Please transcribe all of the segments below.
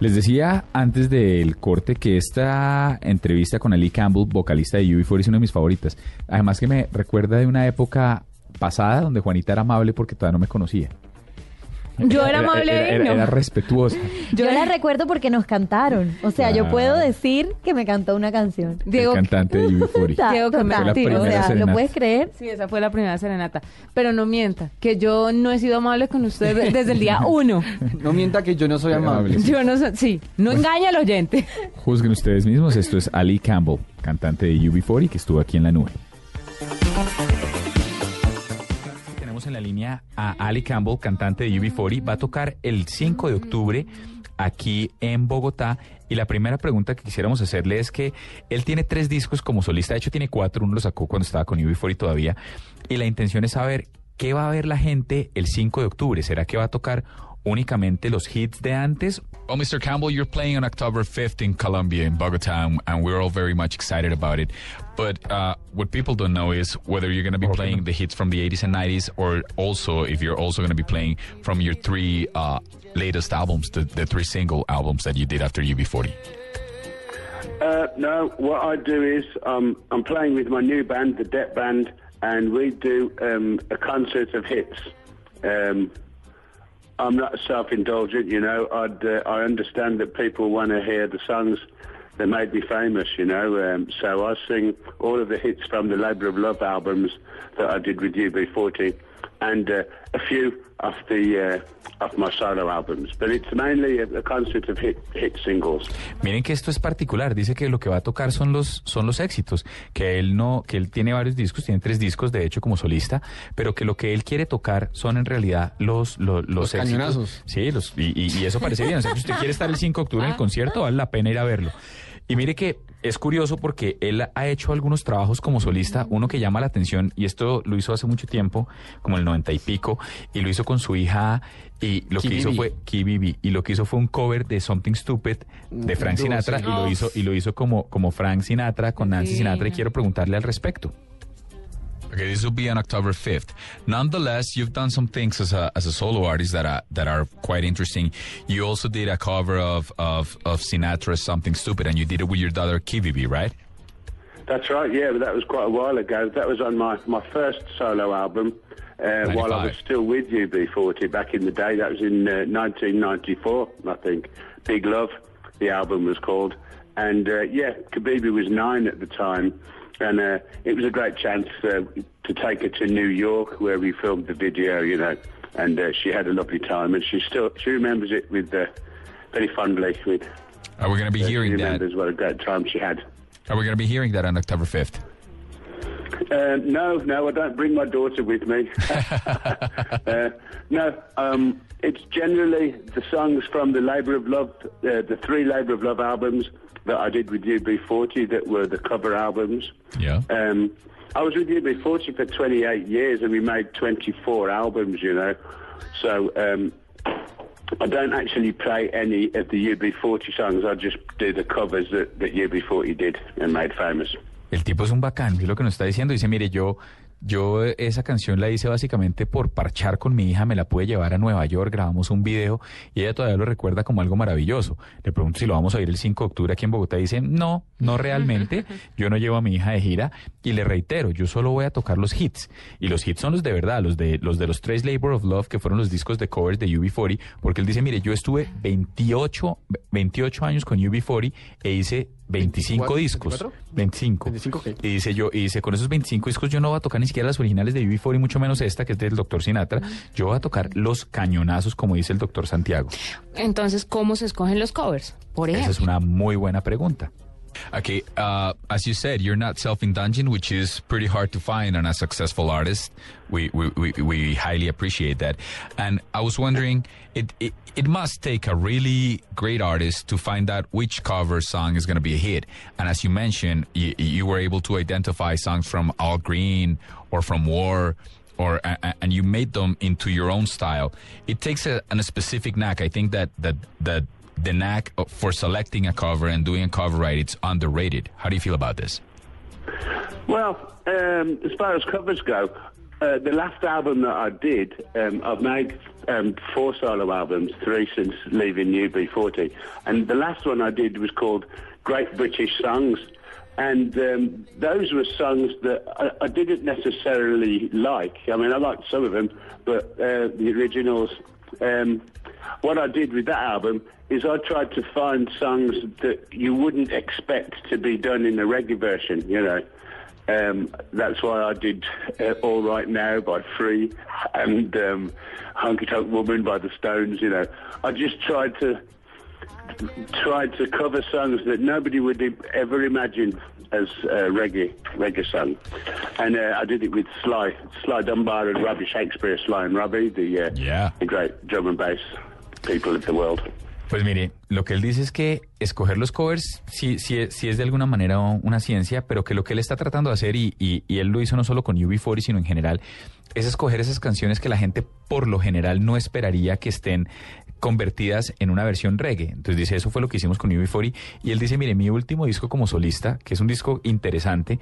Les decía antes del corte que esta entrevista con Ali Campbell, vocalista de UB4, es una de mis favoritas. Además que me recuerda de una época pasada donde Juanita era amable porque todavía no me conocía. Yo era amable era, era, no. era respetuosa. Yo la recuerdo porque nos cantaron. O sea, yo Ah. puedo decir que me cantó una canción. Diego, el cantante de UB40. Ta- Diego, que me o sea, serenata. ¿lo puedes creer? Sí, esa fue la primera serenata. Pero no mienta, que yo no he sido amable con usted de- desde el día uno. No mienta que yo no soy amable. Yo no soy, sí, no engaña al oyente. Juzguen ustedes mismos. Esto es Ali Campbell, cantante de UB40 que estuvo aquí en la nube. En la línea a Ali Campbell, cantante de UB40. Va a tocar el 5 de octubre aquí en Bogotá. Y la primera pregunta que quisiéramos hacerle es que él tiene tres discos como solista. De hecho, tiene cuatro. Uno lo sacó cuando estaba con UB40 todavía. Y la intención es saber qué va a ver la gente el 5 de octubre. ¿Será que va a tocar únicamente los hits de antes Well, Mr. Campbell, you're playing on October 5th in Colombia, in Bogota, and, and we're all very much excited about it. But uh, what people don't know is whether you're going to be playing the hits from the 80s and 90s, or also if you're also going to be playing from your three uh, latest albums, the, the three single albums that you did after UB40. Uh, no, what I do is um, I'm playing with my new band, the Debt Band, and we do um, a concert of hits. Um, I'm not self-indulgent, you know. I'd, uh, I understand that people want to hear the songs that made me famous, you know. Um, so I sing all of the hits from the Labour of Love albums that I did with UB40, and uh, a few of the uh, of my solo albums. But it's mainly a, a concert of hit hit singles. Miren que esto es particular. Dice que lo que va a tocar son los son los éxitos. Que él no, que él tiene varios discos, tiene tres discos de hecho como solista, pero que lo que él quiere tocar son en realidad los los, los, Los éxitos. cañonazos. Sí, los, y, y- y eso parece bien. O sea, si usted quiere estar el 5 de octubre en el concierto, vale la pena ir a verlo. Y mire que es curioso porque él ha hecho algunos trabajos como solista, uno que llama la atención, y esto lo hizo hace mucho tiempo, como el 90 y pico, y lo hizo con su hija, y lo que hizo B. fue Kibi B, y lo que hizo fue un cover de Something Stupid de Frank Sinatra, y lo hizo, y lo hizo como, como Frank Sinatra con Nancy Sí. Sinatra, y quiero preguntarle al respecto. Okay, this will be on October 5th. Nonetheless, you've done some things as a, as a solo artist that are, that are quite interesting. You also did a cover of, of, of Sinatra's Something Stupid, and you did it with your daughter Kivibi, right? That's right, yeah, but that was quite a while ago. That was on my, my first solo album uh, while I was still with UB40 back in the day. That was in uh, 1994, I think. Big Love, the album was called. And uh, yeah, Kabibi was nine at the time. And uh, it was a great chance uh, to take her to New York where we filmed the video, you know. And uh, she had a lovely time. And she still she remembers it with uh, very fondly. With, Are we going to be uh, she hearing that? remembers what a great time she had. Are we going to be hearing that on October 5th? Uh, no, no, I don't bring my daughter with me. uh, no, um, it's generally the songs from the Labour of Love, uh, the three Labour of Love albums that I did with UB40 that were the cover albums. Yeah. Um, I was with UB40 for 28 years and we made 24 albums, you know. So um, I don't actually play any of the UB40 songs. I just do the covers that, that UB40 did and made famous. El tipo es un bacán, es lo que nos está diciendo. Dice, mire, yo, yo esa canción la hice básicamente por parchar con mi hija, me la pude llevar a Nueva York, grabamos un video y ella todavía lo recuerda como algo maravilloso. Le pregunto si lo vamos a ir el 5 de octubre aquí en Bogotá. Y dice, no, no realmente. Yo no llevo a mi hija de gira y le reitero, yo solo voy a tocar los hits. Y los hits son los de verdad, los de los de los tres Labor of Love, que fueron los discos de covers de UB40, porque él dice, mire, yo estuve 28, 28 años con UB40 e hice 25 ¿24? discos. 24? 25. 25, ¿qué? Y dice yo, y dice, con esos 25 discos yo no voy a tocar ni siquiera las originales de UB40 y mucho menos esta que es del doctor Sinatra. Yo voy a tocar los cañonazos, como dice el doctor Santiago. Entonces, ¿cómo se escogen los covers? Por Esa ejemplo. es una muy buena pregunta. Okay, uh, as you said, you're not self-indulgent, which is pretty hard to find on a successful artist. We we, we, we highly appreciate that. And I was wondering, it, it it must take a really great artist to find out which cover song is going to be a hit. And as you mentioned, you, you were able to identify songs from All Green or from War. Or and you made them into your own style. It takes a, a specific knack. I think that that that the knack for selecting a cover and doing a cover right, it's underrated. How do you feel about this? Well, um, as far as covers go, uh, the last album that I did, um, I've made um, four solo albums, three since leaving UB40, and the last one I did was called Great British Songs, and um, those were songs that I, I didn't necessarily like. I mean, I liked some of them, but uh, the originals. Um, what I did with that album is I tried to find songs that you wouldn't expect to be done in the reggae version, you know. Um, that's why I did uh, All Right Now by Free and um, Honky Tonk Woman by the Stones, you know. I just tried to tried to cover songs that nobody would ever imagine as uh, reggae reggae song, and uh, I did it with Sly Sly Dunbar and Robbie Shakespeare, Sly and Robbie, the uh, Yeah. the great drum and bass Pues mire, lo que él dice es que escoger los covers sí, sí, es- sí es de alguna manera una ciencia, pero que lo que él está tratando de hacer, y, y- y él lo hizo no solo con UB40, sino en general, es escoger esas canciones que la gente por lo general no esperaría que estén convertidas en una versión reggae. Entonces dice, eso fue lo que hicimos con UB40. Y él dice, mire, mi último disco como solista, que es un disco interesante,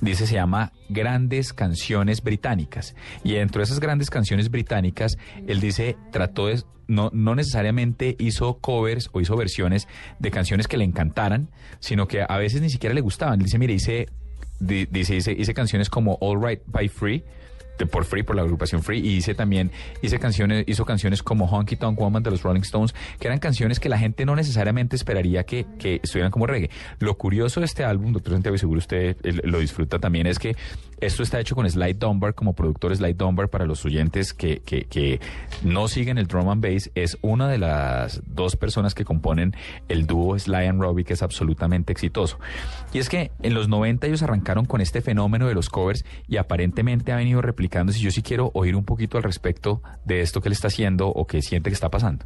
dice, se llama Grandes Canciones Británicas. Y dentro de esas grandes canciones británicas, él dice, trató de no, no necesariamente hizo covers o hizo versiones de canciones que le encantaran, sino que a veces ni siquiera le gustaban. Él dice, mire, hice, di- dice, hice, hice canciones como All Right by Free, de por Free, por la agrupación Free, y hice también, hice canciones, hizo canciones como Honky Tonk Woman de los Rolling Stones, que eran canciones que la gente no necesariamente esperaría que, que estuvieran como reggae. Lo curioso de este álbum, doctor Santiago, y seguro usted eh, lo disfruta también, es que esto está hecho con Slide Dunbar como productor Slide Dunbar para los oyentes que, que, que no siguen el drum and bass. Es una de las dos personas que componen el dúo Sly and Robbie que es absolutamente exitoso. Y es que en los 90 ellos arrancaron con este fenómeno de los covers y aparentemente ha venido replicándose. Yo sí quiero oír un poquito al respecto de esto que él está haciendo o que siente que está pasando.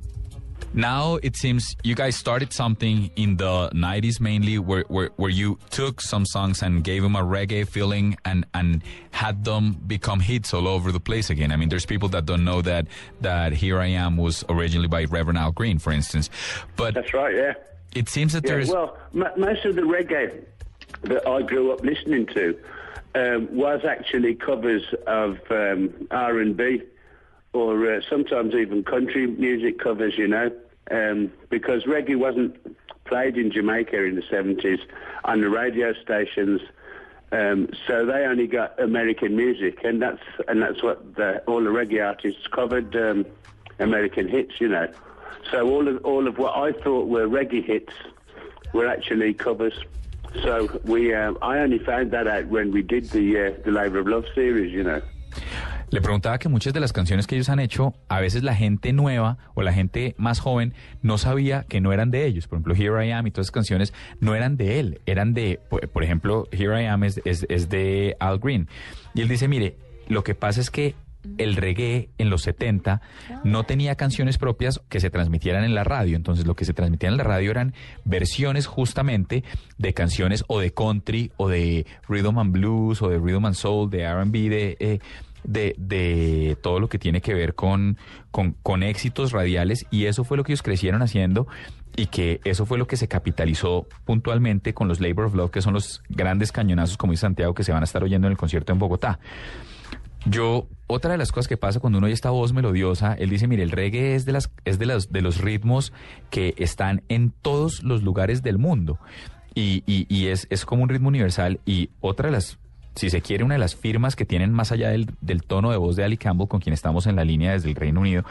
Now it seems you guys started something in the 90s mainly where, where, where you took some songs and gave them a reggae feeling and, and had them become hits all over the place again. I mean, there's people that don't know that, that Here I Am was originally by Reverend Al Green, for instance. But That's right, yeah. it seems that Yeah, there's... well, m- most of the reggae that I grew up listening to um, was actually covers of um, R&B or uh, sometimes even country music covers, you know, um, because reggae wasn't played in Jamaica in the 70s on the radio stations. Um, so they only got American music, and that's and that's what the, all the reggae artists covered um, American hits, you know. So all of all of what I thought were reggae hits were actually covers. So we, um, I only found that out when we did the uh, the Labour of Love series, you know. Le preguntaba que muchas de las canciones que ellos han hecho, a veces la gente nueva o la gente más joven no sabía que no eran de ellos. Por ejemplo, Here I Am y todas esas canciones no eran de él, eran de, por, ejemplo, Here I Am es, es- es de Al Green. Y él dice, mire, lo que pasa es que el reggae en los 70 no tenía canciones propias que se transmitieran en la radio. Entonces lo que se transmitía en la radio eran versiones justamente de canciones o de country o de rhythm and blues o de rhythm and soul, de R&B, de... eh, de, de todo lo que tiene que ver con, con, con éxitos radiales y eso fue lo que ellos crecieron haciendo y que eso fue lo que se capitalizó puntualmente con los Labor of Love, que son los grandes cañonazos, como dice Santiago, que se van a estar oyendo en el concierto en Bogotá. Yo, otra de las cosas que pasa cuando uno oye esta voz melodiosa, él dice, mire, el reggae es de las, es de los, de los ritmos que están en todos los lugares del mundo. Y, y, y es, es como un ritmo universal. Y otra de las, si se quiere, una de las firmas que tienen más allá del, del tono de voz de Ali Campbell, con quien estamos en la línea desde el Reino Unido,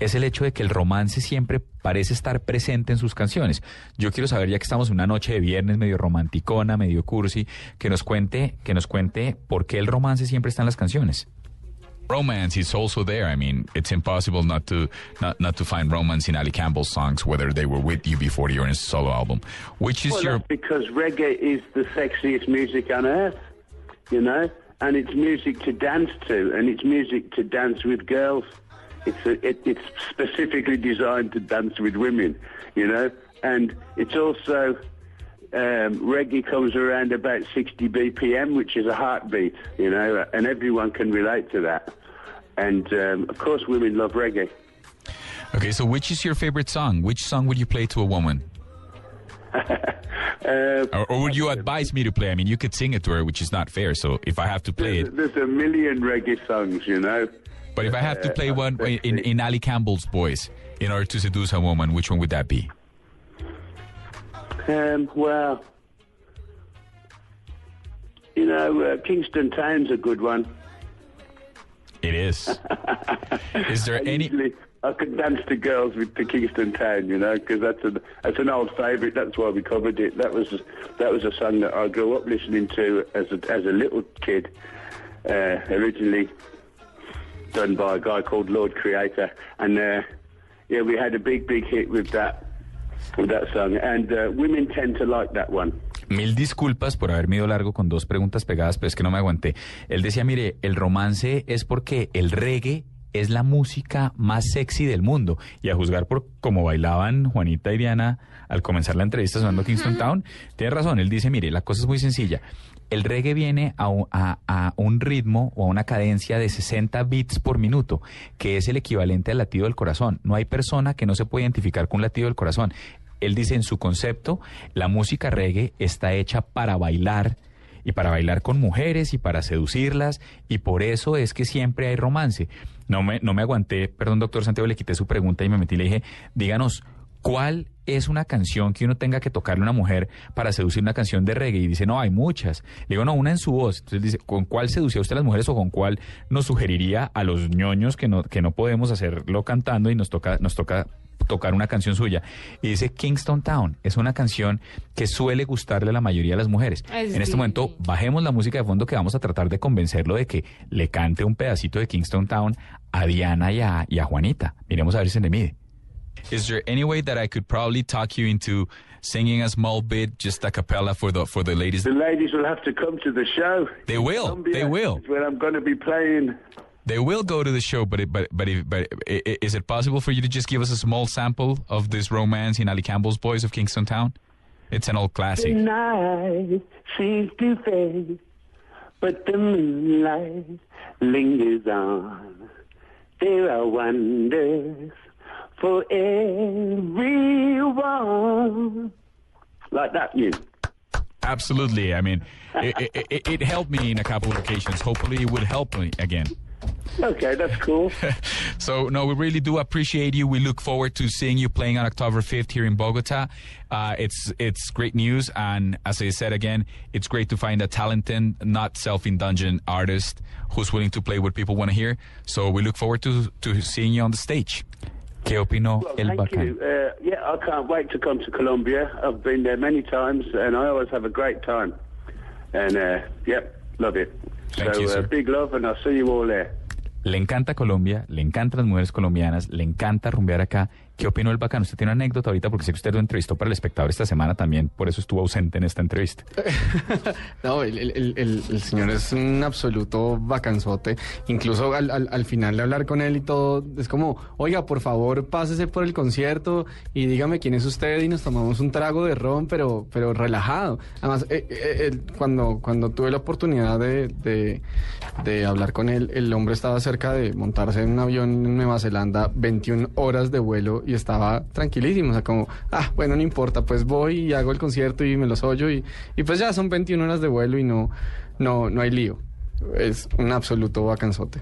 es el hecho de que el romance siempre parece estar presente en sus canciones. Yo quiero saber, ya que estamos en una noche de viernes medio romanticona, medio cursi, que nos cuente, que nos cuente por qué el romance siempre está en las canciones. romance is also there. I mean, it's impossible not to not not to find romance in Ali Campbell's songs, whether they were with you before your solo album. Which is Well, your that's because reggae is the sexiest music on earth, you know, and it's music to dance to, and it's music to dance with girls. It's a, it, it's specifically designed to dance with women, you know, and it's also um, reggae comes around about 60 BPM, which is a heartbeat, you know, and everyone can relate to that. And um, of course, women love reggae. okay? So, which is your favorite song? Which song would you play to a woman? Uh, Or, or would you advise me to play? I mean, you could sing it to her, which is not fair. So, if I have to play it, there's a million reggae songs, you know. but if I have to Uh, play one in, in, in Ali Campbell's voice in order to seduce a woman, which one would that be? Um, well, you know, uh, Kingston Town's a good one. It is. is there I any? Usually, I could dance to girls with the Kingston Town, you know, because that's an that's an old favourite. That's why we covered it. That was that was a song that I grew up listening to as a as a little kid. Uh, originally done by a guy called Lord Creator, and uh, yeah, we had a big big hit with that with that song, and uh, women tend to like that one. Mil disculpas por haberme ido largo con dos preguntas pegadas, pero es que no me aguanté. Él decía, mire, el romance es porque el reggae es la música más sexy del mundo. Y a juzgar por cómo bailaban Juanita y Diana al comenzar la entrevista sonando Kingston Town, tiene razón. Él dice, mire, la cosa es muy sencilla. El reggae viene a, un- a- a un ritmo o a una cadencia de 60 beats por minuto, que es el equivalente al latido del corazón. No hay persona que no se pueda identificar con un latido del corazón. Él dice en su concepto, la música reggae está hecha para bailar y para bailar con mujeres y para seducirlas y por eso es que siempre hay romance. No me, no me aguanté, perdón doctor Santiago, le quité su pregunta y me metí y le dije, díganos, ¿cuál es una canción que uno tenga que tocarle a una mujer para seducir una canción de reggae? Y dice, no, hay muchas. Le digo, no, una en su voz. Entonces dice, ¿con cuál seducía usted a las mujeres o con cuál nos sugeriría a los ñoños que no, que no podemos hacerlo cantando y nos toca, nos toca tocar una canción suya. Y dice Kingston Town. Es una canción que suele gustarle a la mayoría de las mujeres. Es en este momento, bajemos la música de fondo que vamos a tratar de convencerlo de que le cante un pedacito de Kingston Town a Diana y a, y a Juanita. Miremos a ver si se le mide. Is there any way that I could probably talk you into singing a small bit, just a cappella for the for the ladies? The ladies will have to come to the show. They will. Columbia They will. where I'm going to be playing. They will go to the show, but it, but but if, but is it possible for you to just give us a small sample of this romance in Ali Campbell's Boys of Kingston Town? It's an old classic. night seems to fade, but the moonlight lingers on. There are wonders for everyone. Like that, you. Absolutely. I mean, it, it, it, it helped me in a couple of occasions. Hopefully, it would help me again. Okay, that's cool. So, no, we really do appreciate you. We look forward to seeing you playing on October 5th here in Bogota. Uh, it's it's great news, and as I said again, it's great to find a talented, not self-indulgent artist who's willing to play what people want to hear. So, we look forward to to seeing you on the stage. ¿Qué opinó Well, el thank bacán? you. Uh, yeah, I can't wait to come to Colombia. I've been there many times, and I always have a great time. And uh, yep, love it. Thank so you, uh, big love, and I'll see you all there. Le encanta Colombia, le encantan las mujeres colombianas, le encanta rumbear acá. ¿Qué opinó el bacán? Usted tiene una anécdota ahorita porque sé que usted lo entrevistó para el espectador esta semana también, por eso estuvo ausente en esta entrevista. No, el, señor es un absoluto bacanzote. Incluso al, al- al final de hablar con él y todo, es como, oiga, por favor, pásese por el concierto y dígame quién es usted y nos tomamos un trago de ron, pero, pero relajado. Además, eh, eh, cuando, cuando tuve la oportunidad de, de- de hablar con él, el hombre estaba cerca de montarse en un avión en Nueva Zelanda, 21 horas de vuelo y estaba tranquilísimo. O sea, como, ah, bueno, no importa, pues voy y hago el concierto y me los oyo y, y pues ya son 21 horas de vuelo y no, no, no hay lío. Es un absoluto vacanzote.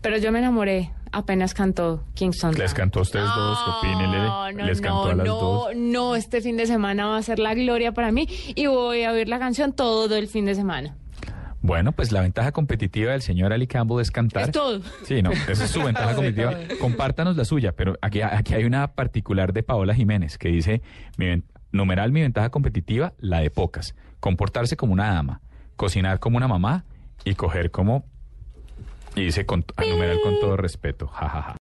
Pero yo me enamoré apenas cantó Kingston. Les cantó a ustedes dos, opínenle. No, no, Les cantó no, a las no, dos. no, este fin de semana va a ser la gloria para mí y voy a oír la canción todo el fin de semana. Bueno, pues la ventaja competitiva del señor Ali Campbell es cantar. Es todo. Sí, no, esa es su ventaja competitiva. Compártanos la suya, pero aquí, aquí hay una particular de Paola Jiménez que dice, mi numeral mi ventaja competitiva, la de pocas. Comportarse como una dama, cocinar como una mamá y coger como Y dice con, numeral con todo respeto, jajaja.